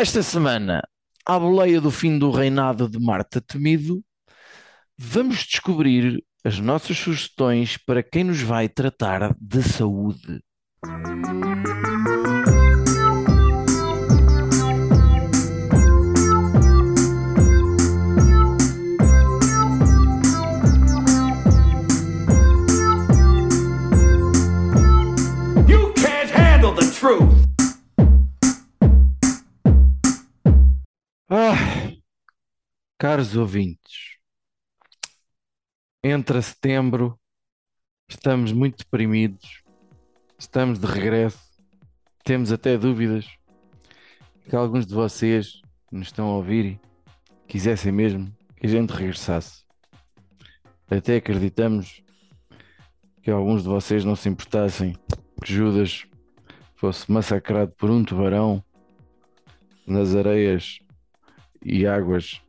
Esta semana, à boleia do fim do reinado de Marta Temido, vamos descobrir as nossas sugestões para quem nos vai tratar de saúde. You can't handle the truth. Ah, caros ouvintes, entra setembro, estamos muito deprimidos, estamos de regresso, temos até dúvidas que alguns de vocês nos estão a ouvir e quisessem mesmo que a gente regressasse. Até acreditamos que alguns de vocês não se importassem que Judas fosse massacrado por um tubarão nas areias e águas.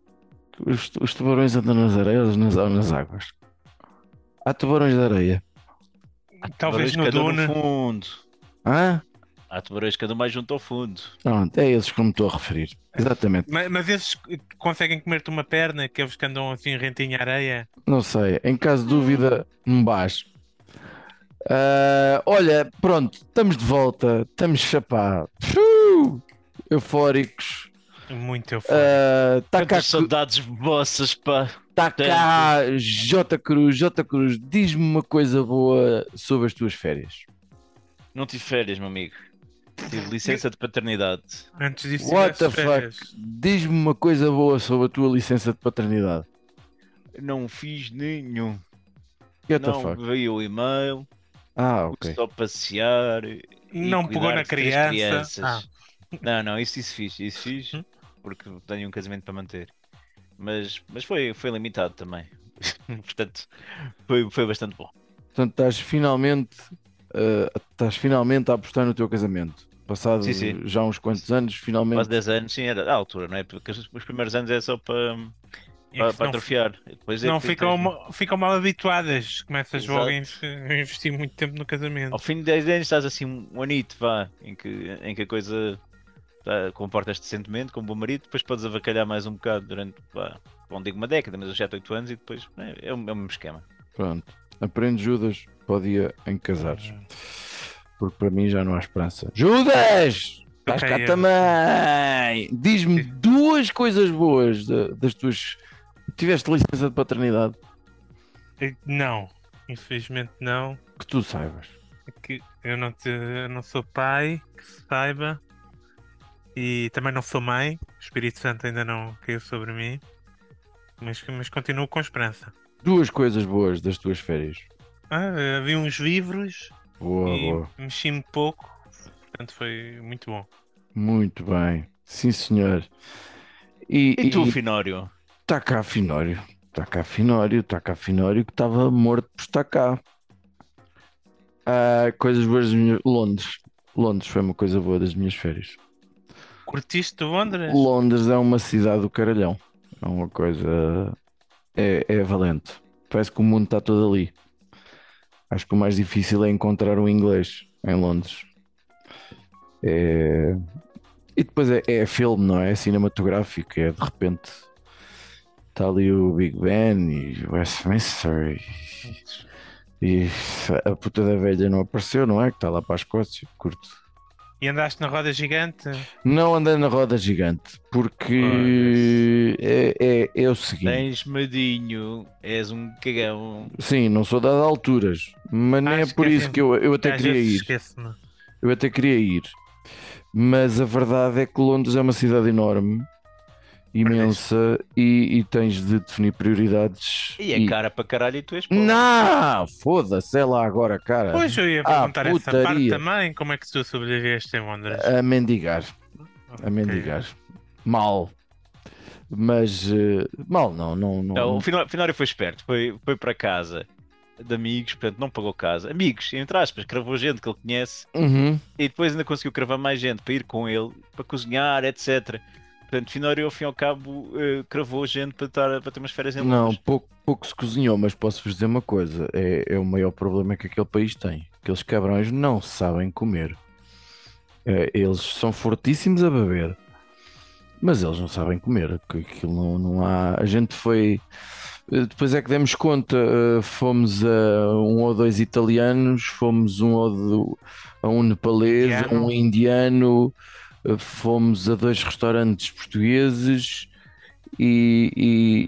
Os, os tubarões andam nas areias nas, ou nas águas? Há tubarões de areia. Talvez no que Duna. no fundo. Hã? Há tubarões que andam mais junto ao fundo. Pronto, é esses que eu me estou a referir. Exatamente. Mas, mas esses conseguem comer-te uma perna, aqueles que andam assim rentinho à areia. Não sei. Em caso de dúvida, um baixo. Ah, olha, pronto, estamos de volta. Estamos chapá. Fiu! Eufóricos. Muito eufórico. Está cá, Quantas saudades vossas, pá. tá cá J Cruz. J Cruz, diz-me uma coisa boa sobre as tuas férias. Não tive férias, meu amigo. Tive licença de paternidade. Antes disso, What the férias. fuck? Diz-me uma coisa boa sobre a tua licença de paternidade. Não fiz nenhum. The não fuck? veio o e-mail. Ah, ok. Só passear. Não pegou na criança. crianças. Ah. Não, não, isso, isso fiz. Isso fiz Hum. Porque tenho um casamento para manter. Mas, mas foi, foi limitado também. Portanto, foi, foi bastante bom. Portanto, estás finalmente, ah, estás finalmente a apostar no teu casamento. Passado Sim, sim. já uns quantos anos, finalmente. Quase 10 anos, sim, era a altura, não é? Porque os os primeiros anos é só para, É para, não- atrofiar. Depois é Não que ficam, tens- ma- ficam mal habituadas. Começas Exato. logo a investir muito tempo no casamento. Ao fim de 10 anos estás assim um anito, vá, em que, em que a coisa tá, comportas-te decentemente, como bom marido, depois podes avacalhar mais um bocado durante, vá, não digo uma década, mas uns 7, 8 anos e depois é, é o é o mesmo esquema. Pronto. Aprende Judas para o dia em que casares. Porque para mim já não há esperança. Judas! Estás cá eu- também! Diz-me duas coisas boas da- das tuas. Tiveste licença de paternidade Não, infelizmente não. que tu saibas. Que eu não, te- eu não sou pai, que se saiba. E também não sou mãe. O Espírito Santo ainda não caiu sobre mim. Mas, mas continuo com esperança. Duas coisas boas das tuas férias. Ah, vi uns livros Boa, e boa. mexi-me pouco. Portanto, foi muito bom. Muito bem. Sim, senhor. E, E tu, Finório? Está cá Finório. Está cá Finório. Está cá Finório que estava morto por estar cá. Ah, coisas boas das minhas... Londres. Londres foi uma coisa boa das minhas férias. Curtiste Londres? Londres é uma cidade do caralhão. É uma coisa. É, é valente. Parece que o mundo está todo ali. Acho que o mais difícil é encontrar o inglês em Londres. É... E depois é, é filme, não é? É cinematográfico. É de repente. Está ali o Big Ben e Westminster e, e a puta da velha não apareceu, não é? Que está lá para a Escócia. Curto. E andaste na roda gigante? Não andei na roda gigante, porque é, é, é o seguinte. Tens medinho, és um cagão. Sim, não sou dado a alturas, mas nem Ah, é por isso que eu, eu até Às queria ir. Eu até queria ir. Mas a verdade é que Londres é uma cidade enorme, imensa, e, e tens de definir prioridades. E é cara para caralho e tu és pobre. Não, foda-se, é lá agora, cara. Pois eu ia Ah, perguntar essa parte putaria. também. Como é que tu sobreviveste em Londres? A mendigar, a Ok. mendigar. Mal. Mas uh, mal não, não, não. Não, o Finório foi esperto, foi, foi para casa de amigos, portanto não pagou casa. Amigos, entre aspas, cravou gente que ele conhece Uhum. e depois ainda conseguiu cravar mais gente para ir com ele, para cozinhar, etc. Portanto, Finório, ao fim e ao cabo, eh, cravou gente para, estar, para ter umas férias em Não, Londres. pouco, pouco se cozinhou, mas posso-vos dizer uma coisa: é, é o maior problema que aquele país tem. Aqueles cabrões não sabem comer. É, eles são fortíssimos a beber, Mas eles não sabem comer, que aquilo não, não há. A gente foi. eh, Depois é que demos conta, eh, fomos a um ou dois italianos, fomos um ou do- a um nepalês, a um indiano, fomos a dois restaurantes portugueses e,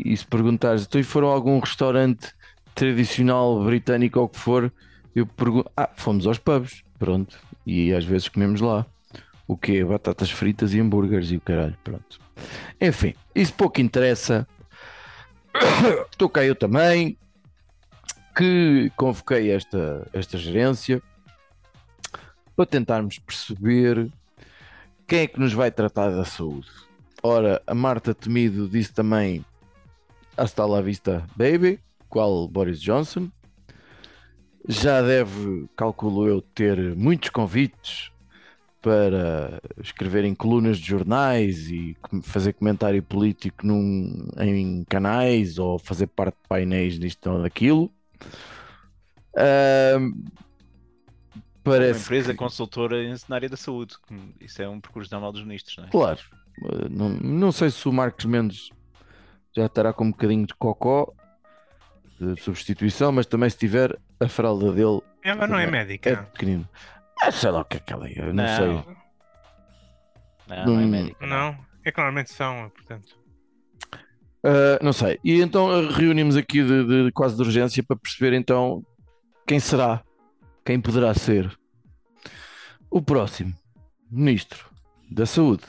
e, e se perguntares, então foram a algum restaurante tradicional britânico ou que for, eu pergunto, ah, fomos aos pubs, pronto, e às vezes comemos lá. O quê? Batatas fritas e hambúrgueres e o caralho, pronto. Enfim, isso pouco interessa. Estou cá eu também, que convoquei esta, esta gerência para tentarmos perceber quem é que nos vai tratar da saúde. Ora, a Marta Temido disse também hasta la vista, baby, qual Boris Johnson. Já deve, calculo eu, ter muitos convites para escrever em colunas de jornais e fazer comentário político num- em canais ou fazer parte de painéis disto ou daquilo. Ahm, Uma parece empresa que- consultora em- na área da saúde. Isso é um percurso normal dos ministros, não é? Claro, eh, não, não sei se o Marcos Mendes já estará com um bocadinho de cocó de substituição, mas também se tiver a fralda dele Ela não é é médica. pequenino. Ah, sei lá o que é que ela é, eu não, sei. Não, não é Hum. médico. Não, é que normalmente são, portanto. Ah, não sei. E então ah, reunimos aqui de, de- quase de urgência para perceber então quem será, quem poderá ser o próximo Ministro da Saúde.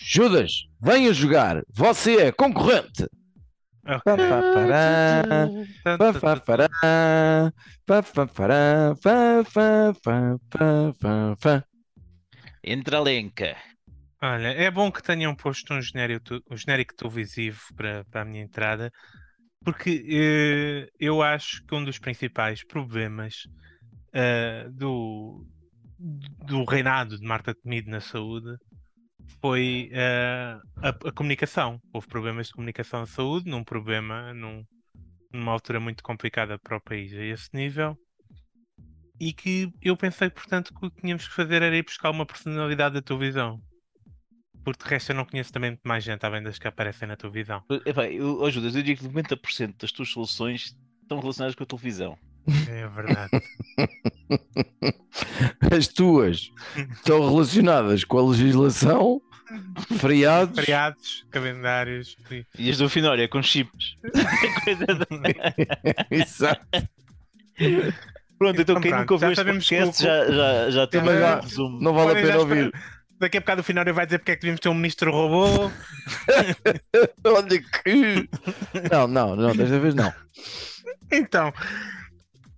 Judas, venha jogar, você é concorrente. Ok. Pá, pá, pará. Pá, pá, pará. Pá, pá, pará. Pá, pá, pá, pá, pá, pá. Entra Lenca. Olha, é bom que tenham posto um genérico, um genérico televisivo para, para a minha entrada, porque eh, eu acho que um dos principais problemas eh, do, do reinado de Marta Temido na saúde foi eh, a, a comunicação. Houve problemas de comunicação na saúde, num problema, num- numa altura muito complicada para o país a esse nível. E que eu pensei, portanto, que o que tínhamos que fazer era ir buscar uma personalidade da televisão. Porque de resto eu não conheço também muito mais gente além das que aparecem na televisão. Epá, eu, oh, Judas, eu digo que 90% das tuas soluções estão relacionadas com a televisão. É verdade. As tuas estão relacionadas com a legislação, feriados. Feriados, calendários. e- E as do Finória com chips. Exato. Pronto, então Então quem pronto, nunca ouviu já este sabemos que podcast já, já, já tem um resumo. Não vale a pena ouvir. Daqui a bocado o Finório vai dizer porque é que devíamos ter um ministro robô. Olha que. Não, não, não, desta vez não. Então,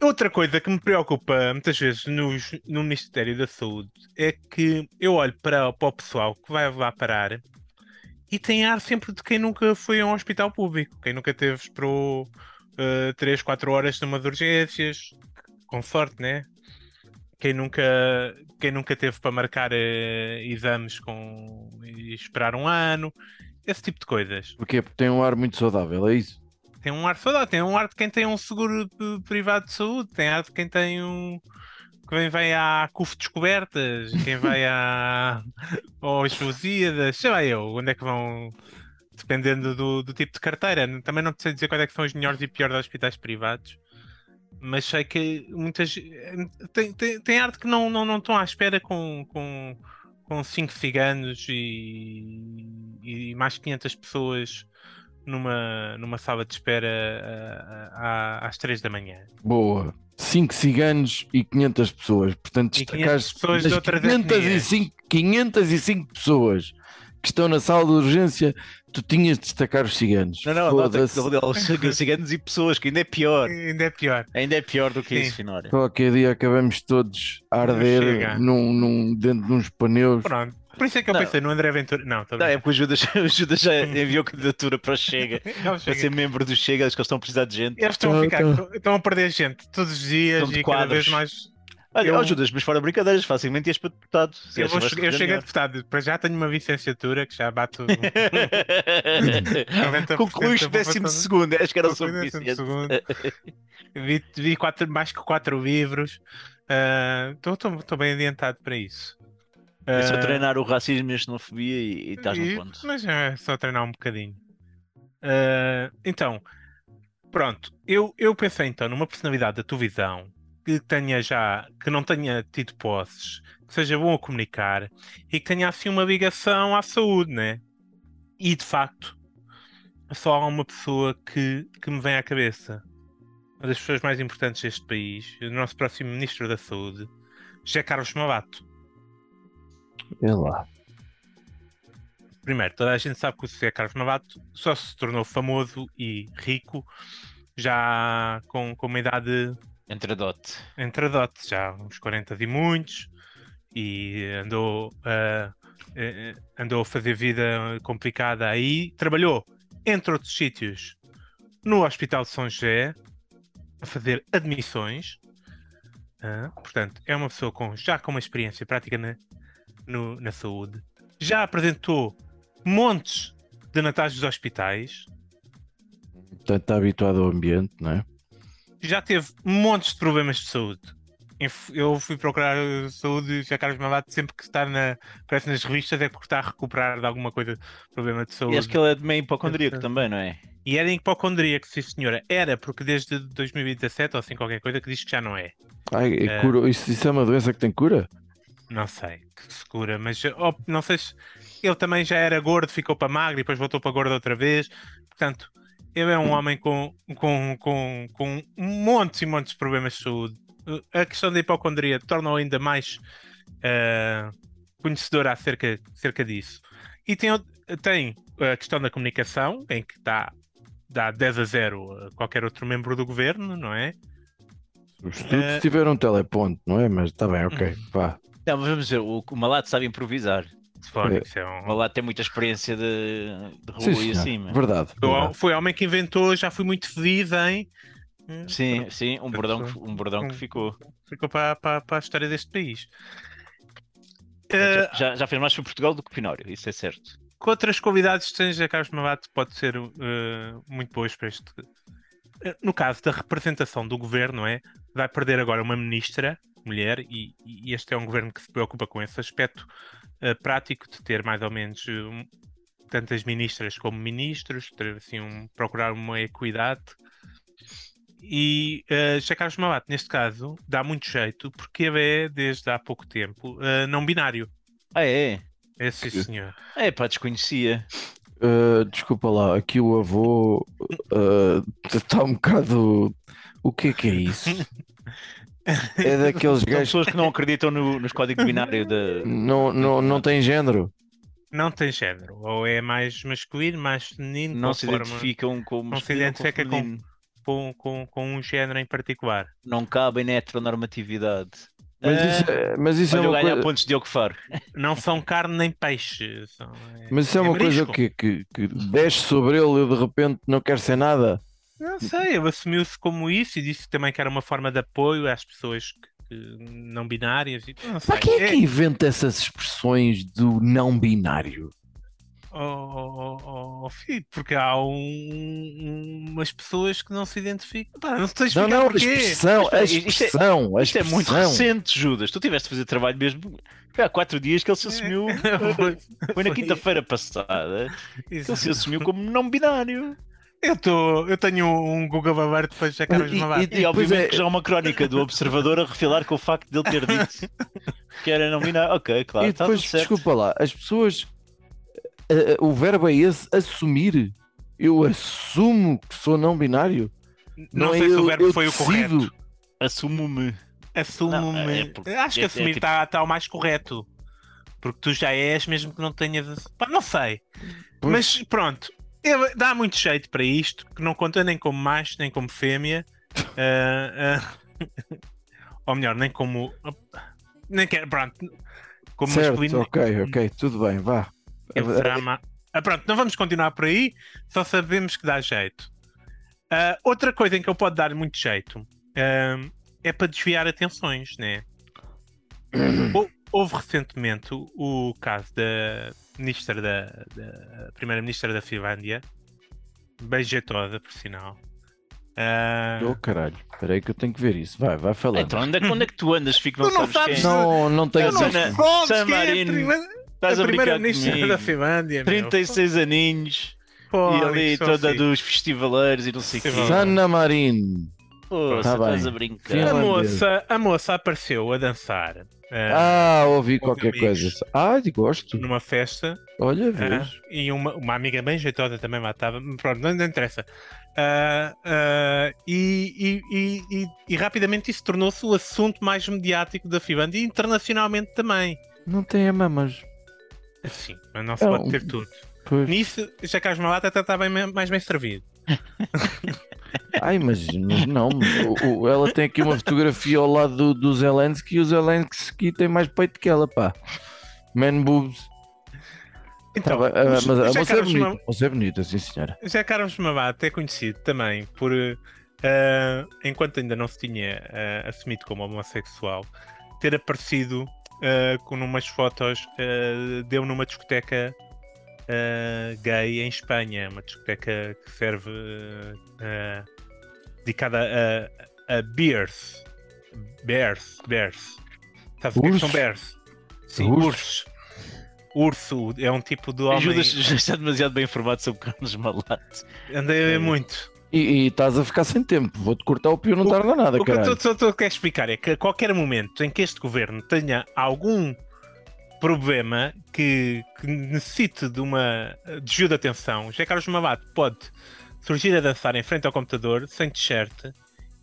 outra coisa que me preocupa muitas vezes nos- no Ministério da Saúde é que eu olho para, para o pessoal que vai lá parar e tem ar sempre de quem nunca foi a um hospital público, quem nunca teve, esperou 3, 4 horas de urgências, com sorte, né? Quem nunca, quem nunca teve para marcar eh, exames com, e esperar um ano, esse tipo de coisas. Porque tem um ar muito saudável, é isso? Tem um ar saudável, tem um ar de quem tem um seguro privado de saúde, tem ar de quem tem um. Quem vai à CUF Descobertas, quem vai à. aos Lusíadas, sei lá eu, onde é que vão. Dependendo do, do tipo de carteira. Também não sei dizer quais é que são os melhores e piores hospitais privados, mas sei que muitas. Tem, tem, tem arte que não, não, não estão à espera com, com, com cinco ciganos e, e mais 500 pessoas numa, numa sala de espera ah, ah, às 3 da manhã. Boa. 5 ciganos e 500 pessoas. Portanto, 500 destacaste pessoas de das outras 505, 505 pessoas que estão na sala de urgência, tu tinhas de destacar os ciganos. Não, não, nota que os ciganos e pessoas, que ainda é pior. Ainda é pior. Ainda é pior do que Sim. isso, Finória. Qualquer dia acabamos todos a arder num, num- dentro de uns pneus. Pronto. Por isso é que eu Não. pensei no André Ventura. Não, Não, é porque o Judas, o Judas já enviou candidatura para o Chega, para ser membro do Chega, acho que eles estão a precisar de gente. Eles estão a, Tô- ficar, tô- estão a perder gente todos os dias e cada vez mais. Olha, Eu- ó Judas, mas fora brincadeiras, facilmente ias para deputado. Eu, vou, eu chego a deputado, para já tenho uma licenciatura que já bato. 90% Concluíste décimo segundo, acho que era o suficiente. segundo. vi, vi quatro, mais que quatro livros. Estou bem adiantado para isso. É só Ah, treinar o racismo e a xenofobia e, e estás no e- ponto. Mas é só treinar um bocadinho. Ah, então, pronto. Eu, eu pensei então numa personalidade da televisão que tenha já, que não tenha tido posses, que seja bom a comunicar e que tenha assim uma ligação à saúde, né? E de facto, só há uma pessoa que, que me vem à cabeça. Uma das pessoas mais importantes deste país, o nosso próximo Ministro da Saúde, José Carlos Malato. É lá. Primeiro, toda a gente sabe que o José Carlos Malato só se tornou famoso e rico já com, com uma idade Entre dote. entre dotes, já uns 40 e muitos, e andou, a- eh, andou a fazer vida complicada aí. Trabalhou, entre outros sítios, no Hospital de São José, a fazer admissões. Ah, portanto, é uma pessoa com, já com uma experiência prática na, no- na saúde. Já apresentou montes de natais dos hospitais. Portanto, está habituado ao ambiente, não é? Já teve montes de problemas de saúde. Eu fui procurar saúde e o José Carlos Malato sempre que está na, aparece nas revistas é porque está a recuperar de alguma coisa, problema de saúde. E acho que ele é de meio hipocondríaco Esse- também, não é? E era hipocondríaco, sim senhora. Era, porque desde 2017 ou assim qualquer coisa que diz que já não é. Ai, é É. cura- Isso, isso é uma doença que tem cura? Não sei, que se cura, mas oh, não sei se ele também já era gordo, ficou para magro e depois voltou para gordo outra vez. Portanto, ele é um homem com, com, com, com montes e montes de problemas de saúde. Uh, A questão da hipocondria torna-o ainda mais uh, conhecedor acerca, acerca disso. E tem, tem a questão da comunicação, em que dá, dá 10 a 0 a qualquer outro membro do governo, não é? Os estudos Eh, tiveram um teleponto, não é? Mas está bem, ok. Uhum. Vá. Não, mas vamos dizer, o, o Malato sabe improvisar. Fónix é O um, Malato tem muita experiência de, de rua Sim, e senhor. acima. Verdade. Foi o- verdade. Foi homem que inventou, já fui muito feliz em. Sim, sim, um bordão, que, um bordão que ficou. Ficou para, para, para a história deste país. Eh, Já, já fez mais por Portugal do que Pinório, isso é certo. com outras qualidades que tens a Carlos Malato pode ser eh, muito boas para este. Eh, No caso da representação do governo, é? Vai perder agora uma ministra, mulher, e, e este é um governo que se preocupa com esse aspecto eh, prático de ter mais ou menos eh, um- tantas ministras como ministros, ter assim um, procurar uma equidade. E uh, José Carlos Malato, neste caso, dá muito jeito porque ele é, desde há pouco tempo, eh, não binário. Ah, é? É sim, senhor. É, pá, desconhecia. Uh, desculpa lá, aqui o avô está um bocado. O que é que é isso? É daqueles São gajos pessoas que não acreditam no, nos códigos binários da. não, não, não têm género. Não tem género. Ou é mais masculino, mais feminino, Não se conforme- identificam como. não se masculino ou identifica com- feminino. com, com, com um género em particular. Não cabem na heteronormatividade. Mas Ah, isso é, mas isso é Olha o uma coisa. pontos de Faro. Não são carne nem peixe. São, é, Mas isso é uma coisa marisco. que, que, que desce sobre ele e de repente não quer ser nada. Não sei, ele assumiu-se como isso e disse também que era uma forma de apoio às pessoas que, que não binárias. E, não sei. Mas quem é que É- inventa essas expressões do não binário? Oh, oh, oh, oh, filho, porque há um- umas pessoas que não se identificam. Pá, não sei Não, explicar não, a porquê. expressão, a Isto é- expressão, a Isto é muito expressão. recente, Judas. Tu tiveste a fazer trabalho mesmo. Foi há quatro dias que ele se assumiu. Foi- Foi na quinta-feira passada que ele se assumiu como não binário. Eu, tô, eu tenho um Google aberto para já Carlos E- Mavato. e- E, depois obviamente é- que já há uma crónica do Observador a refilar com o facto de ele ter dito que era não binário. Ok, claro, E está depois, tudo certo. desculpa lá, as pessoas. eh, o verbo é esse, assumir. Eu assumo que sou não binário. Não, é sei se eu- o verbo foi o decido. correto. Assumo-me. Assumo-me. Não, é porque- Acho que é- é assumir tipo- está o mais correto. Porque tu já és, mesmo que não tenhas. Pá, não sei. Pois. Mas pronto. Ele dá muito jeito para isto, que não conta nem como macho, nem como fêmea. Ah, ah, ou melhor, nem como. Nem quero. Pronto. Como certo, masculino. ok, ok, tudo bem, vá. Ele será ma- Ah, pronto, não vamos continuar por aí, só sabemos que dá jeito. Ah, outra coisa em que ele pode dar muito jeito é para desviar atenções, né? Hou- Houve recentemente o, caso da ministra da, da primeira-ministra da Finlândia, bem jeitosa, por sinal, Ah, Oh caralho, espera aí que eu tenho que ver isso. Vai, vai falando. Então, onde é, que- onde é que tu andas? Fico, não, Tu não sabes, sabes quem é. não, não tenho Não, sabes San quem é a Marino. Estás a, primeira-ministra da Finlândia. meu. 36 aninhos Pô, e ali toda assim. dos festivaleiros e não sei o quê. Marino. Pô, Tá estás a brincar. A moça, a moça apareceu a dançar ah, Ah, ouvi qualquer coisa. Ah, gosto. numa festa Olha, ah, vês. e uma, uma amiga bem jeitosa também lá estava. Pronto, não, não interessa. Ah, ah, e, e- e- e- e rapidamente isso tornou-se o assunto mais mediático da Finlândia e internacionalmente também. Não tem a mamas. Sim, mas não se É pode um- ter tudo. Pois. Nisso, já Carlos Malata até está bem, mais bem servido. Ai, mas, mas não. o- o- ela tem aqui uma fotografia ao lado do, do Zelensky e o Zelensky tem mais peito que ela, pá. Man boobs. Então, Tá ah, mas a já moça é bonita. Moça é bonita, sim senhora. Já Carlos Mabate é conhecido também por, eh, enquanto ainda não se tinha eh, assumido como homossexual, ter aparecido eh, com umas fotos, deu numa discoteca gay em Espanha, uma discoteca que serve dedicada a, a bears. Bears, bears. Que é que são Ursos? bears? Sim, Ursos? ursos. Urso é um tipo de homem. Ajudas, já está demasiado bem informado sobre Carlos Malato. Andei a ver muito. E, e estás a ficar sem tempo. Vou-te cortar o pio, não O- tarda nada, O que eu tô- quero explicar é que a qualquer momento em que este governo tenha algum problema que, que necessite de uma desvio de atenção, José Carlos Mabate pode surgir a dançar em frente ao computador sem t-shirt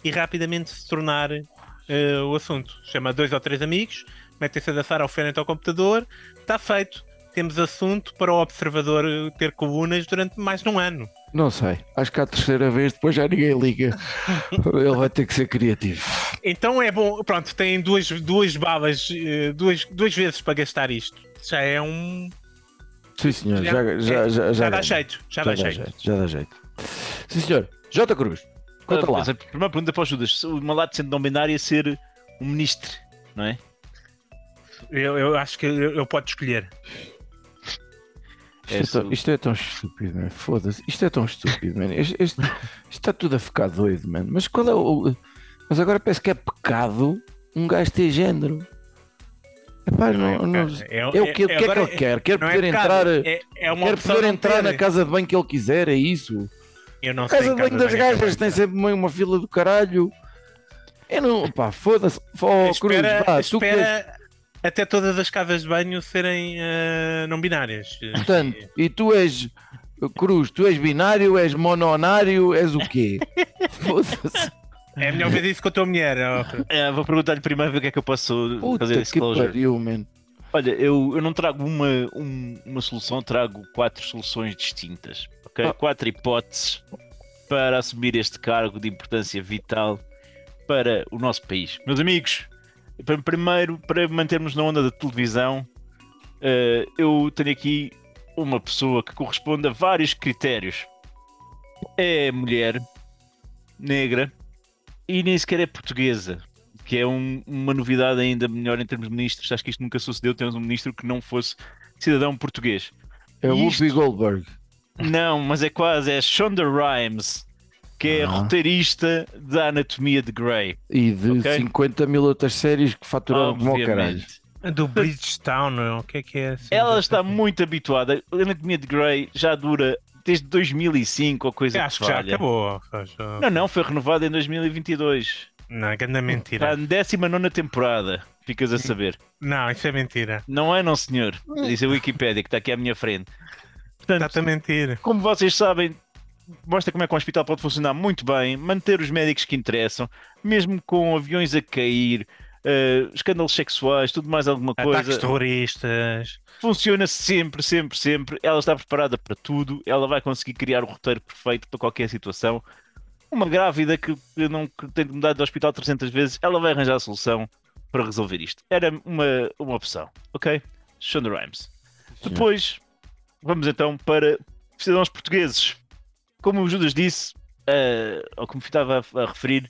e rapidamente se tornar eh, o assunto. Chama dois ou três amigos, metem-se a dançar ao frente ao computador, está feito. Temos assunto para o observador eh, ter colunas durante mais de um ano. Não sei. Acho que à terceira vez depois já ninguém liga. Ele vai ter que ser criativo. Então é bom, pronto, tem duas, duas balas, eh, duas, duas vezes para gastar isto. Já é um. Sim, senhor. Já- Já, já, já, Já, já, dá jeito, Já dá jeito. Já dá jeito. Sim, senhor. J. Cruz. Conta Ah, lá. a primeira pergunta para o Judas: se o Malato sendo não binário é ser um ministro, não é? Eu, eu acho que eu, eu posso escolher. Isto é, tão, Isso- isto é tão estúpido, man. Foda-se. Isto é tão estúpido, man. Este, este- isto está tudo a ficar doido, man. Mas qual é o. Mas agora parece que é pecado um gajo ter género. Epá, não, não, é, é o que, o que é que ele quer? Quer não é poder entrar. É, é uma Quer poder não entrar na casa de banho que ele quiser, é isso? Eu não sei. casa de banho das gajas tem sempre uma, uma fila do caralho. Eu não. Pá, foda-se. Oh, Cruz, Espera, vá, tu que és- espera até todas as casas de banho serem eh, não binárias. Portanto, e tu és. Cruz, tu és binário, és mononário, és o quê? Foda-se. É melhor ver isso com a tua mulher. ó. É, vou perguntar-lhe primeiro o que é que eu posso Puta fazer pariu, man. Olha, eu, eu não trago uma, um- uma solução, trago quatro soluções distintas. Ok? Ah. Quatro hipóteses para assumir este cargo de importância vital para o nosso país. Meus amigos, primeiro, para mantermos na onda da televisão, eh, eu tenho aqui uma pessoa que corresponde a vários critérios. É mulher, negra e nem sequer é portuguesa que é um- uma novidade ainda melhor em termos de ministros. Acho que isto nunca sucedeu. Temos um ministro que não fosse cidadão português. É o Isto- Whoopi Goldberg. Não, mas é quase. É Shonda Rhimes, que é Ah. roteirista da Anatomia de Grey. E de Ok. 50 mil outras séries que faturaram como ao caralho. Obviamente. Do Bridgetown, não? o que é que é? assim? Ela está muito habituada. A Anatomia de Grey já dura desde 2005 ou coisa Eu acho que que já valha. acabou. já- Não, não, foi renovada em 2022. Não, é grande Está mentira. na 19 temporada, ficas a saber. Não, isso é mentira. Não é, não, senhor. Diz a Wikipédia que está aqui à minha frente. Portanto, Está a mentir. como vocês sabem, mostra como é que um hospital pode funcionar muito bem, manter os médicos que interessam, mesmo com aviões a cair, eh, escândalos sexuais, tudo mais alguma Ataques coisa. terroristas. Funciona sempre, sempre, sempre. Ela está preparada para tudo, ela vai conseguir criar o roteiro perfeito para qualquer situação. Uma grávida que que não que tem de mudar de hospital 300 vezes, ela vai arranjar a solução para resolver isto. Era uma, uma opção, ok? Shonda Rhimes. Depois, vamos então para cidadãos portugueses. Como o Judas disse, eh, ou como estava a, a referir,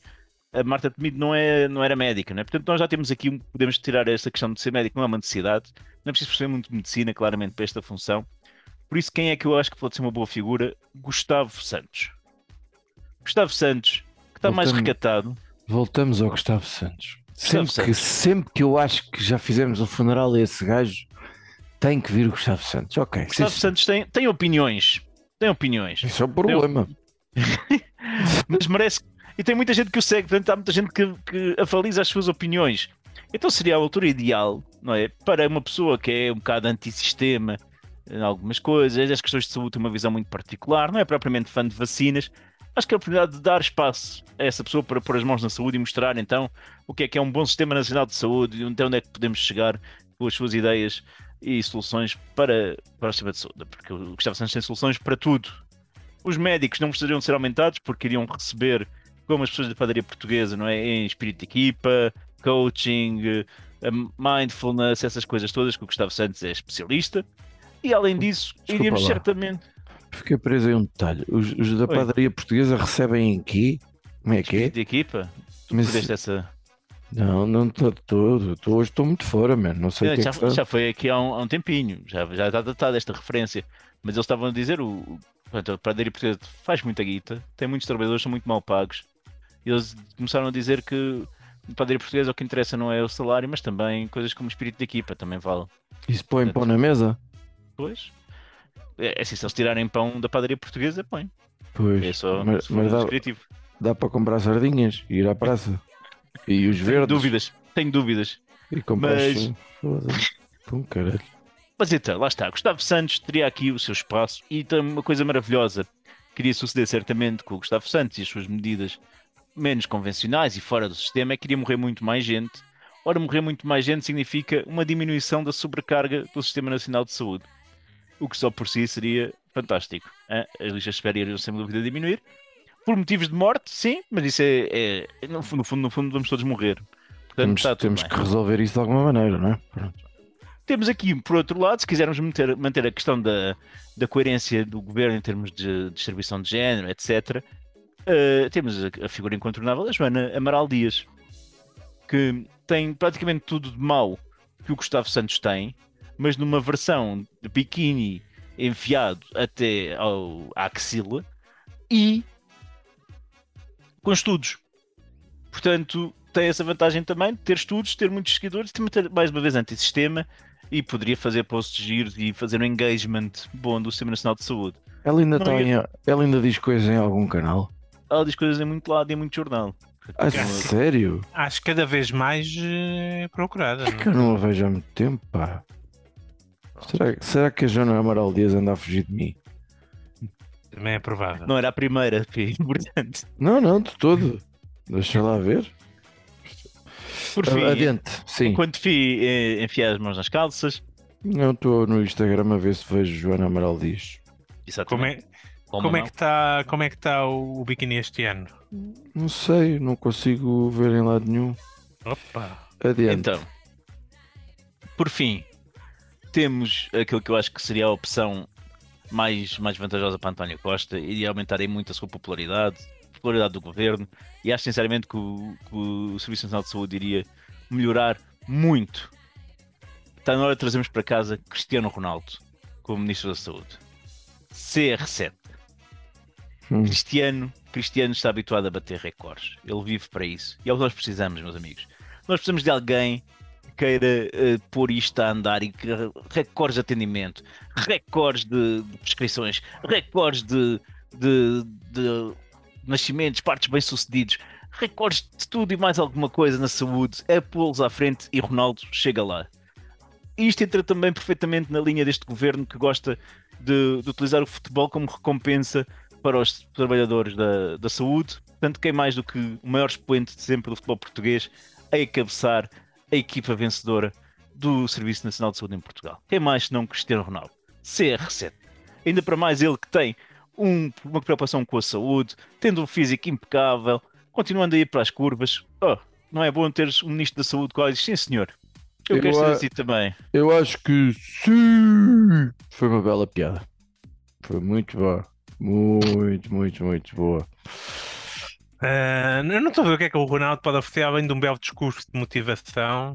a Marta Temido não, é, não era médica, né? portanto nós já temos aqui, um- podemos tirar esta questão de ser médico, não é uma necessidade, não é preciso perceber muito de medicina, claramente, para esta função. Por isso, quem é que eu acho que pode ser uma boa figura? Gustavo Santos. Gustavo Santos está mais Voltando- recatado. Voltamos ao Gustavo Santos. Sempre que, Santos. sempre que eu acho que já fizemos o funeral a esse gajo, tem que vir o Gustavo Santos. Ok, Gustavo sim, Santos tem, tem opiniões. Tem opiniões. isso é o problema. mas merece. E tem muita gente que o segue, portanto, há muita gente que, que avaliza as suas opiniões. Então seria a altura ideal, não é? Para uma pessoa que é um bocado antissistema em algumas coisas, as questões de saúde têm uma visão muito particular, não é propriamente fã de vacinas. Acho que é a oportunidade de dar espaço a essa pessoa para pôr as mãos na saúde e mostrar então o que é que é um bom sistema nacional de saúde e até onde é que podemos chegar com as suas ideias e soluções para, para o sistema de saúde. Porque o Gustavo Santos tem soluções para tudo. Os médicos não precisariam de ser aumentados porque iriam receber, como as pessoas da padaria portuguesa, não é? Em espírito de equipa, coaching, eh, mindfulness, essas coisas todas que o Gustavo Santos é especialista. E além disso, Desculpa iríamos lá. certamente. Fiquei preso em um detalhe. Os, os da Oi. padaria portuguesa recebem em quê? Como é que é? Espírito de equipa? Tu Mas- essa. Não, não estou Hoje estou muito fora, mano. Não sei o que já, é que está. já foi aqui há um, há um tempinho, já, já está datada esta referência. Mas eles estavam a dizer: o, o, portanto, a padaria portuguesa faz muita guita, tem muitos trabalhadores, são muito mal pagos. E eles começaram a dizer que a padaria portuguesa o que interessa não é o salário, mas também coisas como espírito de equipa também vale. Isso põe pão na mesa? Pois. É, é assim, se eles tirarem pão da padaria portuguesa, põe. Pois. É só mas mas dá, dá para comprar sardinhas e ir à praça. E os Tenho verdes. dúvidas, tenho dúvidas. E comprar. Mas-. Pum, caralho. Mas então, lá está. Gustavo Santos teria aqui o seu espaço e tem uma coisa maravilhosa. Queria suceder certamente com o Gustavo Santos e as suas medidas menos convencionais e fora do sistema é que iria morrer muito mais gente. Ora, morrer muito mais gente significa uma diminuição da sobrecarga do Sistema Nacional de Saúde. O que só por si seria fantástico. hein? As listas de espera iriam sem dúvida diminuir. Por motivos de morte, sim, mas isso é, é- no, fundo, no, fundo, no fundo vamos todos morrer. Portanto, Temos, temos bem. que resolver isso de alguma maneira, não é? Pronto. Temos aqui, por outro lado, se quisermos manter, manter a questão da, da coerência do governo em termos de distribuição de género, etc., eh, temos a, a figura incontornável da Joana Amaral Dias, que tem praticamente tudo de mau que o Gustavo Santos tem, mas numa versão de biquíni enfiado até ao, à axila e com estudos. Portanto, tem essa vantagem também de ter estudos, ter muitos seguidores, de ter mais uma vez antissistema e poderia fazer posts giros e fazer um engagement bom do Sistema Nacional de Saúde. Ela ainda, Não tá ia- em- ela ainda diz coisas em algum canal. Ela diz coisas em muito lado e em muito jornal. Ah, Acho que- sério? Acho cada vez mais eh, procurada. É que eu não a vejo há muito tempo, pá. Será, será que a Joana Amaral Dias anda a fugir de mim? Também é provável. Não era a primeira, que é importante. Não, não, de todo. Deixa lá ver. Por fim, Adiante, sim. enquanto fi eh, enfiar as mãos nas calças, Não estou no Instagram a ver se vejo Joana Amaral Dias. Como exatamente, é, com uma como é que está como é que tá o, o biquíni este ano? Não sei, não consigo ver em lado nenhum. Opa! Adiante. Então, por fim, temos aquilo que eu acho que seria a opção mais, mais vantajosa para António Costa e aumentar muito a sua popularidade, a popularidade do governo, e acho sinceramente que o, que o Serviço Nacional de Saúde iria melhorar muito. Está na hora de trazermos para casa Cristiano Ronaldo como Ministro da Saúde. CR7. Hum. Cristiano, Cristiano está habituado a bater recordes. Ele vive para isso. E é o que nós precisamos, meus amigos. Nós precisamos de alguém queira eh, pôr isto a andar e que recordes de atendimento, recordes de, de prescrições, recordes de, de- de nascimentos, partos bem-sucedidos, recordes de tudo e mais alguma coisa na saúde. É pô-los à frente e Ronaldo chega lá. Isto entra também perfeitamente na linha deste governo que gosta de, de utilizar o futebol como recompensa para os trabalhadores da, da saúde. Portanto, quem mais do que o maior expoente de sempre do futebol português a encabeçar a equipa vencedora do Serviço Nacional de Saúde em Portugal? Quem mais senão Cristiano Ronaldo? CR7. Ainda para mais ele que tem um- uma preocupação com a saúde, tendo um físico impecável, continuando a ir para as curvas. Oh, não é bom teres um ministro da saúde olha, sim senhor. Eu, Eu quero ser assim também. Eu acho que sim. Foi uma bela piada. Foi muito boa. Muito, muito, muito boa. Ah, eu não estou a ver o que é que o Ronaldo pode oferecer além de um belo discurso de motivação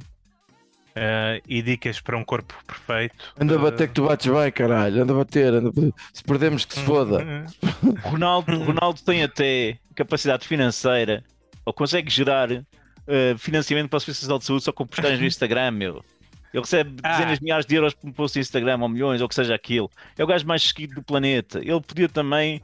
ah, e dicas para um corpo perfeito. Anda a bater que tu bates bem, caralho. Anda a bater. Anda. Se perdemos que se foda. Hum, Ronaldo, Ronaldo tem até capacidade financeira ou consegue gerar eh, financiamento para a Serviço Nacional de Saúde só com postagens no Instagram, meu. Ele recebe Ah. dezenas de milhares de euros por um post no Instagram, ou milhões, ou que seja aquilo. É o gajo mais seguido do planeta. Ele podia também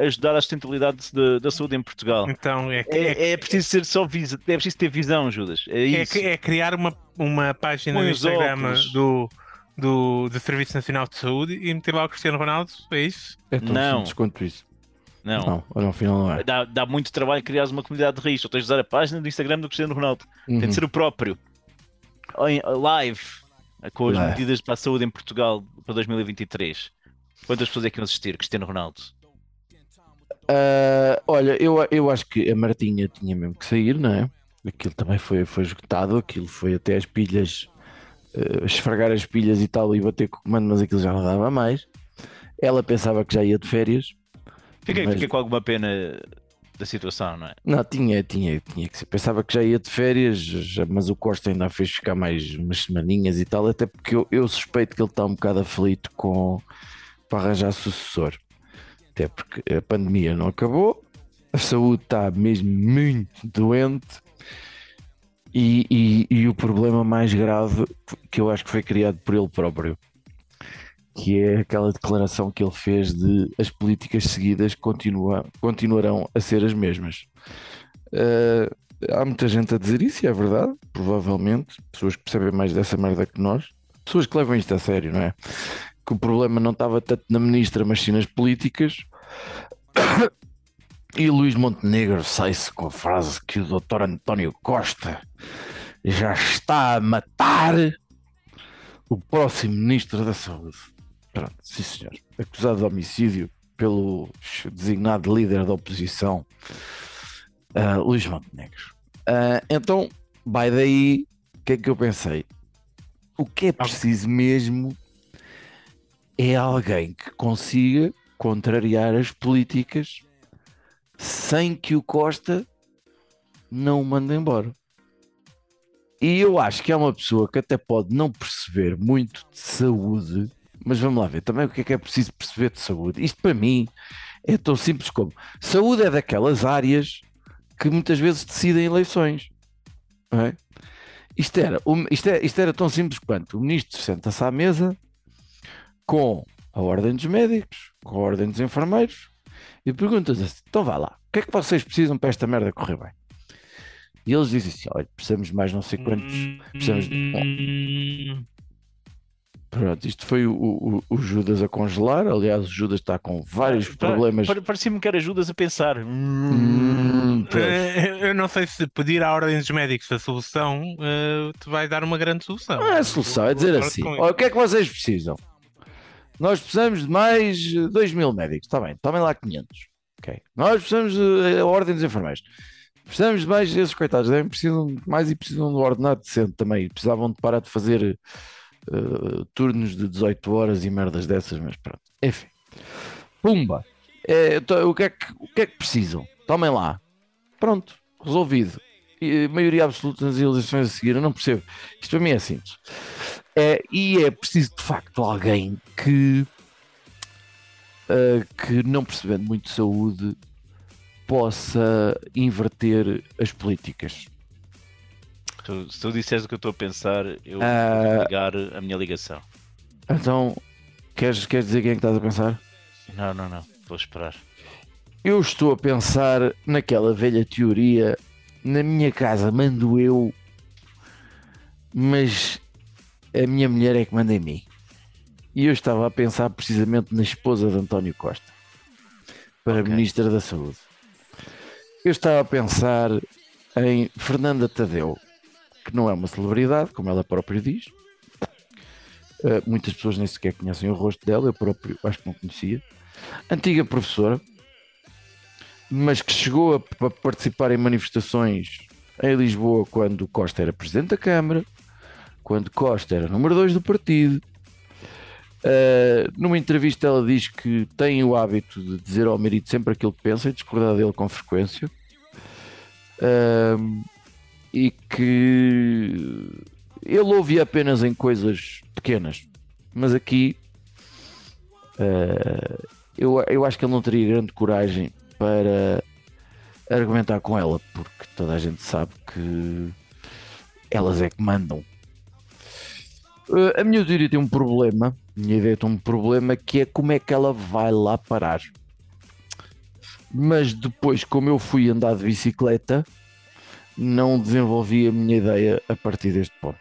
ajudar a sustentabilidade da- da saúde em Portugal. Então é, é, É, é preciso ser só visa, é preciso ter visão, Judas. É é, isso. é criar uma, uma página Põe no Instagram do, do, do Serviço Nacional de Saúde e meter lá o Cristiano Ronaldo, é isso? É tão Não. simples quanto isso. Não. Não, ao final não é. Dá, dá muito trabalho criar uma comunidade de risco. Ou tens de usar a página do Instagram do Cristiano Ronaldo. Tem Uhum. de ser o próprio. Live. Com as Live. medidas para a saúde em Portugal para 2023. Quantas pessoas é que iam assistir? Cristiano Ronaldo. Ah, olha, eu, eu acho que a Martinha tinha mesmo que sair, não é? Aquilo também foi, foi esgotado, aquilo foi até as pilhas, eh, esfregar as pilhas e tal e bater com o comando, mas aquilo já não dava mais. Ela pensava que já ia de férias. Fiquei, Mas- fiquei com alguma pena da situação, não é? Não, tinha, tinha, tinha que ser. Pensava que já ia de férias, já- mas o Costa ainda fez ficar mais umas semaninhas e tal, até porque eu, eu suspeito que ele está um bocado aflito com para arranjar sucessor. Até porque a pandemia não acabou, a saúde está mesmo muito doente e, e- e o problema mais grave que eu acho que foi criado por ele próprio. Que é aquela declaração que ele fez de as políticas seguidas continua, continuarão a ser as mesmas. Eh, há muita gente a dizer isso, e é verdade, provavelmente. Pessoas que percebem mais dessa merda que nós, pessoas que levam isto a sério, não é? Que o problema não estava tanto na ministra, mas sim nas políticas. E Luís Montenegro sai-se com a frase que o doutor António Costa já está a matar o próximo ministro da Saúde. Pronto, sim senhor. Acusado de homicídio pelo designado líder da oposição, ah, Luís Montenegro. Ah, então, vai daí, o que é que eu pensei? O que é preciso mesmo é alguém que consiga contrariar as políticas sem que o Costa não o mande embora. E eu acho que é uma pessoa que até pode não perceber muito de saúde, mas vamos lá ver também o que é que é preciso perceber de saúde. Isto para mim é tão simples como saúde é daquelas áreas que muitas vezes decidem eleições. é? Isto, era, isto, é- isto era tão simples quanto o ministro senta-se à mesa com a ordem dos médicos, com a ordem dos enfermeiros e perguntas assim: então vá lá, o que é que vocês precisam para esta merda correr bem? E eles dizem assim: olha, precisamos de mais não sei quantos. precisamos de- Pronto, isto foi o, o- o Judas a congelar. Aliás, o Judas está com vários problemas. pa- Parecia-me que era ajudas a pensar. Hum, pois. eh, eu não sei se pedir à ordem dos médicos a solução eh, te vai dar uma grande solução. Não é a solução, é dizer assim: com "Olha, o que é que vocês precisam? Nós precisamos de mais 2 mil médicos, está bem, tomem lá 500. Ok. Nós precisamos de a ordem dos enfermeiros. Precisamos de mais, esses coitados devem precisam de mais e precisam de um ordenado decente também. Precisavam de parar de fazer eh, turnos de 18 horas e merdas dessas, mas pronto. Enfim, pumba. É, to- o, que é que, o que é que precisam? Tomem lá. Pronto, resolvido. E, maioria absoluta nas eleições a seguir, eu não percebo. Isto para mim é simples. É, e é preciso de facto alguém que, ah, que não percebendo muito de saúde, possa inverter as políticas. Tu- se tu disseres o que eu estou a pensar, eu Ah. vou ligar a minha ligação. Então, queres, queres dizer quem é que estás a pensar? Não, não, não. Vou esperar. Eu estou a pensar naquela velha teoria, na minha casa mando eu, mas a minha mulher é que manda em mim. E eu estava a pensar precisamente na esposa de António Costa, para Ok. Ministra da Saúde. Eu estava a pensar em Fernanda Tadeu, que não é uma celebridade, como ela própria diz. Uh, muitas pessoas nem sequer conhecem o rosto dela, eu próprio acho que não conhecia. Antiga professora, mas que chegou a, a participar em manifestações em Lisboa quando Costa era presidente da Câmara, quando Costa era número 2 do partido. Uh, numa entrevista ela diz que tem o hábito de dizer ao marido sempre aquilo que pensa e discordar dele com frequência. Um, e que ele ouve apenas em coisas pequenas, mas aqui uh, eu, eu acho que ele não teria grande coragem para argumentar com ela, porque toda a gente sabe que elas é que mandam. Uh, a minha teoria tem um problema, a minha ideia tem um problema que é como é que ela vai lá parar. Mas depois, como eu fui andar de bicicleta, não desenvolvi a minha ideia a partir deste ponto.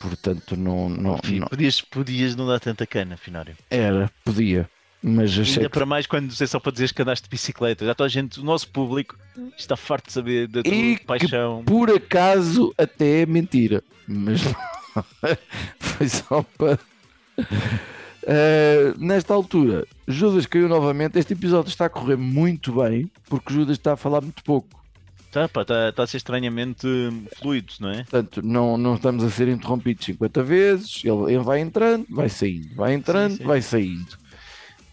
Portanto, não, não, Enfim, não- Podias, podias não dar tanta cana, Finório. era, podia, mas Ainda que para mais quando é só para dizeres que andaste de bicicleta. Já toda a gente, o nosso público, está farto de saber da tua E paixão. por acaso até é mentira, mas foi só para. Uh, nesta altura, Judas caiu novamente. Este episódio está a correr muito bem porque Judas está a falar muito pouco. Tá, está tá a ser estranhamente hum, fluido, não é? Portanto, não, não estamos a ser interrompidos 50 vezes. Ele, ele vai entrando, vai saindo, vai entrando, Sim, sim. vai saindo.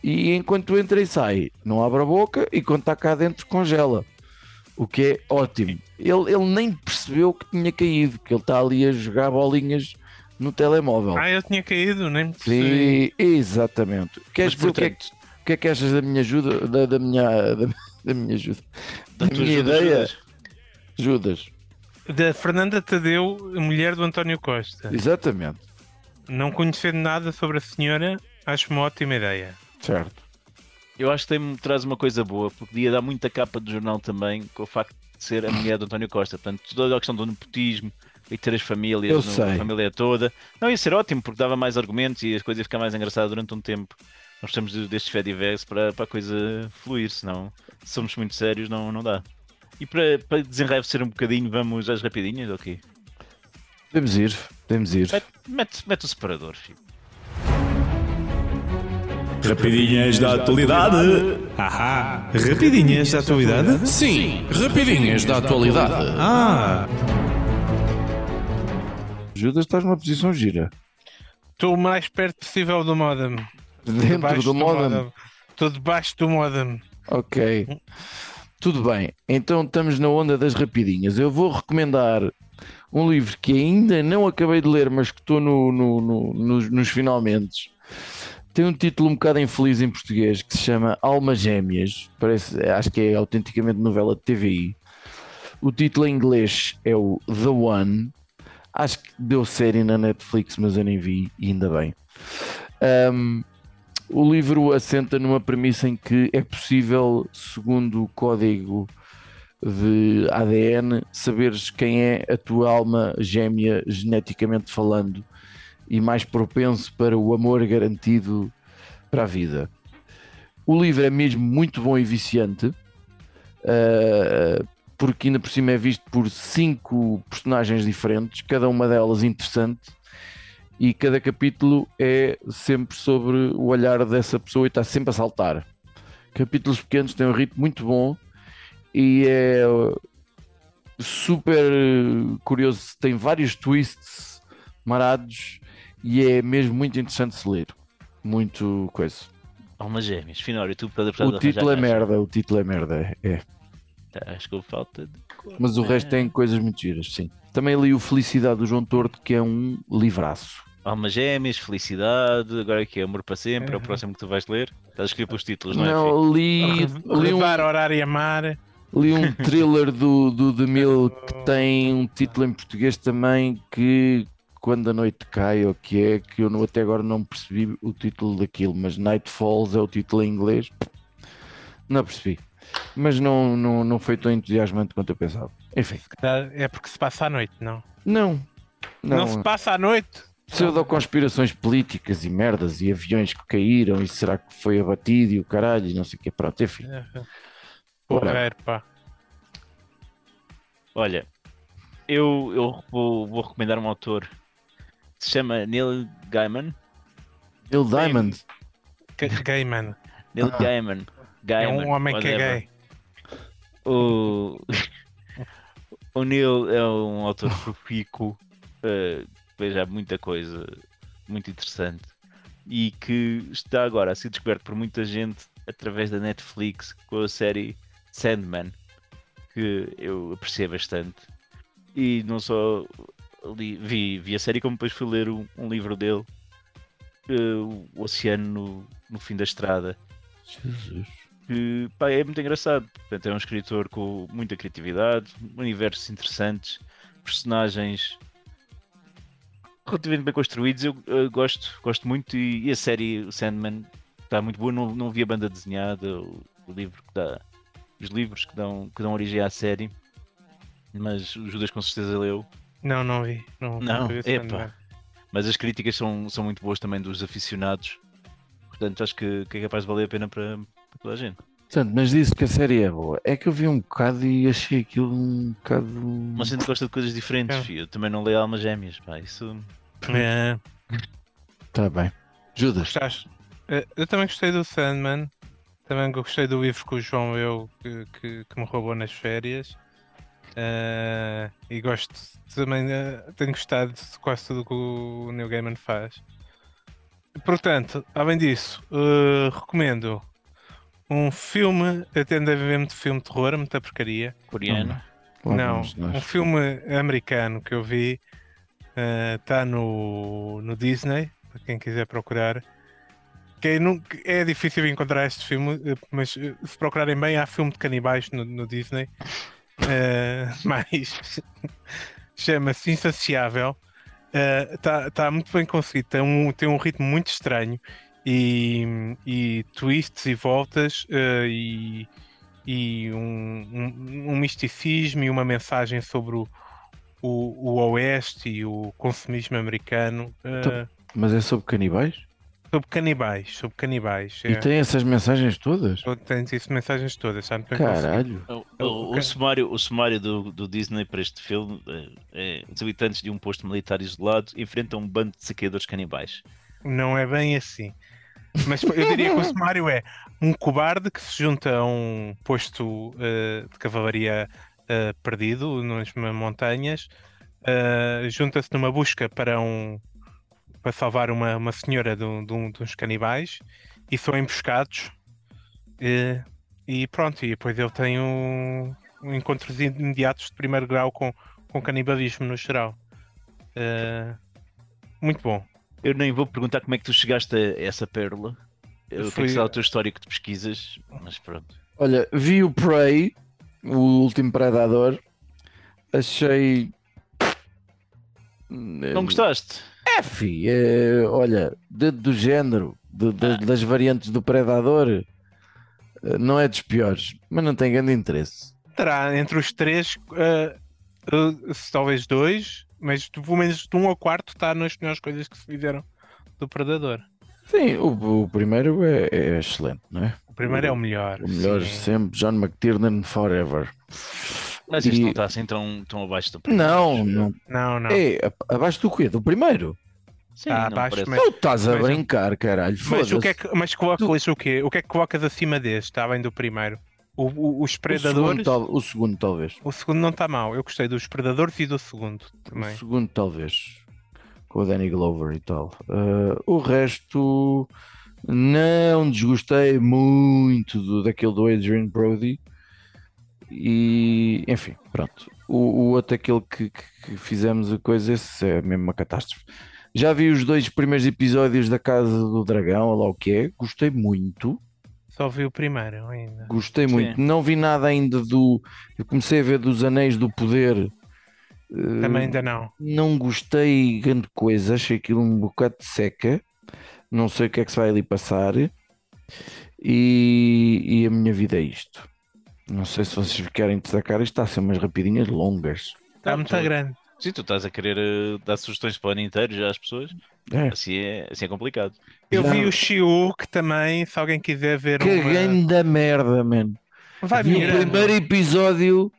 E enquanto entra e sai, não abre a boca e quando está cá dentro, congela. O que é ótimo. Ele, ele nem percebeu que tinha caído, que ele está ali a jogar bolinhas no telemóvel. Ah, eu tinha caído, nem me percebi. Sim, exatamente. Queres Mas, dizer o que, é, que- portanto, o que é que achas da minha ajuda? Da, da minha, da, da minha ajuda? Da, da minha ajuda, ideia? ajudas. Judas. Da Fernanda Tadeu, a mulher do António Costa. Exatamente. Não conhecendo nada sobre a senhora, acho uma ótima ideia. Certo. Eu acho que tem, traz uma coisa boa, porque podia dar muita capa do jornal também com o facto de ser a mulher do António Costa. Portanto, toda a questão do nepotismo e ter as famílias, no- a família toda. Não, ia ser ótimo, porque dava mais argumentos e as coisas iam ficar mais engraçadas durante um tempo. Nós precisamos de- destes Fediverse para, para a coisa fluir, senão se somos muito sérios não, não dá. E para, para desenraivecer um bocadinho, vamos às rapidinhas, ok? Podemos ir, podemos ir. Mete, mete, mete o separador, filho. Rapidinhas da atualidade. Ahá, rapidinhas da atualidade? Sim, rapidinhas da atualidade. Ah, Judas, estás numa posição gira. Estou o mais perto possível do modem. Dentro Debaixo do modem. Estou debaixo do modem. Ok. Tudo bem. Então estamos na onda das rapidinhas. Eu vou recomendar um livro que ainda não acabei de ler, mas que estou no, no- no- nos, nos finalmente. Tem um título um bocado infeliz em português que se chama Almas Gêmeas. Parece, acho que é autenticamente novela de TVI. O título em inglês é o The One. Acho que deu série na Netflix, mas eu nem vi, e ainda bem. Ahm, o livro assenta numa premissa em que é possível, segundo o código de ADN, saberes quem é a tua alma gêmea geneticamente falando e mais propenso para o amor garantido para a vida. O livro é mesmo muito bom e viciante, ah, porque ainda por cima é visto por cinco personagens diferentes, cada uma delas interessante e cada capítulo é sempre sobre o olhar dessa pessoa e está sempre a saltar. Capítulos pequenos têm um ritmo muito bom e é super curioso, tem vários twists marados e é mesmo muito interessante de se ler. Muito coisa. Almas gêmeas, Finório, tu para O título é merda, o título é merda, é. Acho que falta de cor. Mas o resto tem coisas muito giras, sim. Também li o Felicidade do João Torto, que é um livraço. Almas gêmeas, felicidade, agora aqui é amor para sempre, é o próximo que tu vais ler. Estás a escrever pelos títulos, não, é? Não, li, li, um, Levar, orar e amar. li um thriller do, do The Mill que tem um título em português também que quando a noite cai, ou que é, que eu não- até agora não percebi o título daquilo, mas Night Falls é o título em inglês. Não percebi. Mas não, não, não foi tão entusiasmante quanto eu pensava. Enfim, É porque se passa à noite, não? não. Não, Não, se passa à noite? pseudo-conspirações políticas e merdas e aviões que caíram e será que foi abatido e o caralho e não sei o que. Pronto, enfim. Porreiro, pá. Olha, eu, eu vou, vou recomendar um autor se chama Neil Gaiman. Neil Diamond. Ga- Gay, man. Neil Ah. Gaiman. É Gaiman, um homem que é whatever. gay. O, o Neil é um autor profícuo, eh, veja muita coisa muito interessante e que está agora a ser descoberto por muita gente através da Netflix com a série Sandman, que eu apreciei bastante. E não só li- vi, vi a série, como depois fui ler um, um livro dele, eh, O Oceano no, no Fim da Estrada. Jesus. porque pá, é muito engraçado. Portanto, é um escritor com muita criatividade, universos interessantes, personagens relativamente bem construídos. Eu, eu gosto, gosto muito e, e a série o Sandman está muito boa. Não, não vi a banda desenhada, o, o livro que dá, os livros que dão, que dão origem à série, mas o Judas com certeza leu. Não, não vi. Não, Não, esse epa. Mas as críticas são, são muito boas também dos aficionados. Portanto, acho que, que é capaz de valer a pena para, para toda a gente. Portanto, mas disse que a série é boa. É que eu vi um bocado e achei aquilo um bocado. Mas a gente gosta de coisas diferentes, É. filho. Eu também não leio almas gêmeas, pá. Isso É, Tá bem. Judas. gostaste? Eh, Eu também gostei do Sandman. Também gostei do livro que o João eu que, que, que me roubou nas férias. Eh, e gosto também, eh, tenho gostado de quase tudo que o Neil Gaiman faz. Portanto, além disso, eh, recomendo um filme. Eu tendo a ver muito filme de terror, muita porcaria. coreano. Não, nós. um filme americano que eu vi está no, no Disney, para quem quiser procurar. Que é, é difícil encontrar este filme, mas se procurarem bem, há filme de canibais no, no Disney. Eh, mas chama-se Insaciável. Está tá muito bem conseguido, tem um, tem um ritmo muito estranho e, e twists e voltas eh, e, e um, um, um misticismo e uma mensagem sobre o, o, o Oeste e o consumismo americano eh, Então- Mas é sobre canibais? Sobre canibais, sobre canibais. E É. tem essas mensagens todas? Tem isso mensagens todas, conseguido. Caralho. O, o- o sumário, o sumário do, do Disney para este filme é, é os habitantes de um posto militar isolado enfrentam um bando de saqueadores canibais. Não é bem assim. Mas eu diria que o sumário é um cobarde que se junta a um posto eh, de cavalaria eh, perdido nas montanhas, eh, junta-se numa busca para um para salvar uma, uma senhora de, um, de, um, de uns canibais e são emboscados eh, e pronto, e depois ele tem um, um encontros imediatos de primeiro grau com, com canibalismo no geral. Eh, muito bom. Eu nem vou perguntar como é que tu chegaste a essa pérola. Eu Foi- tenho que saber o teu histórico de pesquisas, mas pronto. Olha, vi o Prey, o último Predador. Achei. Não gostaste? É, fi, é, olha, de- do género, de- de- das variantes do Predador, eh, não é dos piores, mas não tem grande interesse. terá entre os três, eh, eh, talvez dois, mas pelo menos de um ao quarto está nas melhores coisas que se fizeram do Predador. Sim, o, o primeiro é, é excelente, não é? O primeiro é o melhor. O melhor sim. sempre, John McTiernan Forever. Mas isto E- não está assim tão, tão abaixo do primeiro. Não, não. Não, não. É, a- abaixo do quê? Do primeiro? Sim, não abaixo, parece. mas- Tu estás a mas- brincar, caralho. mas o que é que, mas colocas o quê? O que é que colocas acima deste? Está bem do primeiro. O, o- os O segundo, Predadores. tal- o segundo, talvez. O segundo não está mal. Eu gostei dos Predadores e do segundo também. O segundo, talvez. Com o Danny Glover e tal. Uh, o resto, não desgostei muito do, daquele do Adrian Brody. E, enfim, pronto. O, o outro, aquele que, que- que fizemos a coisa, esse é mesmo uma catástrofe. Já vi os dois primeiros episódios da Casa do Dragão, lá o que é. Gostei muito. Só vi o primeiro ainda. Gostei muito. Sim. Não vi nada ainda do. Eu comecei a ver dos Anéis do Poder. Uh, Também ainda não. não gostei grande coisa, achei aquilo um bocado de seca. Não sei o que é que se vai ali passar. E, e a minha vida é isto. Não sei se vocês querem destacar, isto está a ser umas rapidinhas longas. Está muito tu- grande. Sim, tu estás a querer eh, dar sugestões para o ano inteiro já às pessoas. É. Assim é, assim é complicado. Eu Já- vi o Shiu que também, se alguém quiser ver Que uma... grande merda, man. Vai Vi o primeiro episódio.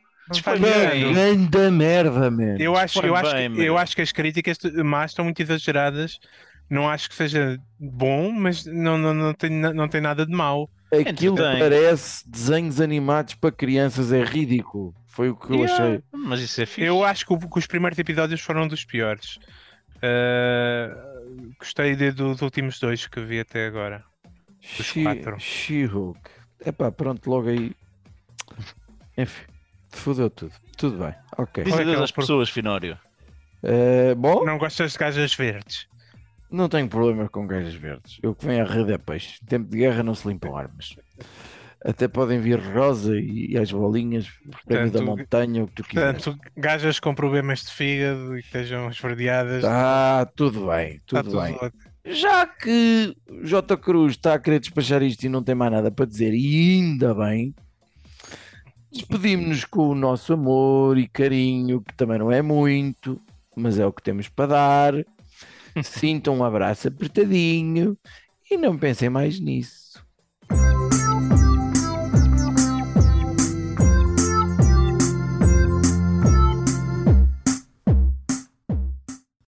Vai. Grande merda, man. Eu acho, Foi eu, acho, bem, que- meu. eu acho que as críticas más estão muito exageradas. Não acho que seja bom, mas não, não, não, tem, não tem nada de mau. Aquilo parece desenhos animados para crianças, é ridículo. Foi o que eu Yeah, achei. Mas isso é fixe. Eu acho que, o- que os primeiros episódios foram dos piores. Ah, gostei de- dos últimos dois que vi até agora. Dos She- quatro. She-Hulk. Epá, pronto, logo aí. Enfim, fodeu tudo. Tudo bem, ok. Diz é adeus às por- pessoas, Finório. Eh, bom, Não gostas de gajas verdes? Não tenho problemas com gajas verdes. Eu que venho à rede é peixe. Em tempo de guerra não se limpam armas. Até podem vir rosa e, e as bolinhas, prémio da montanha, o que tu quiseres. Portanto, gajas com problemas de fígado e que estejam esverdeadas. Ah, tudo bem, está tudo bem. ótimo. Já que o J. Cruz está a querer despachar isto e não tem mais nada para dizer, e ainda bem, despedimos-nos com o nosso amor e carinho, que também não é muito, mas é o que temos para dar. Sintam um abraço apertadinho e não pensem mais nisso.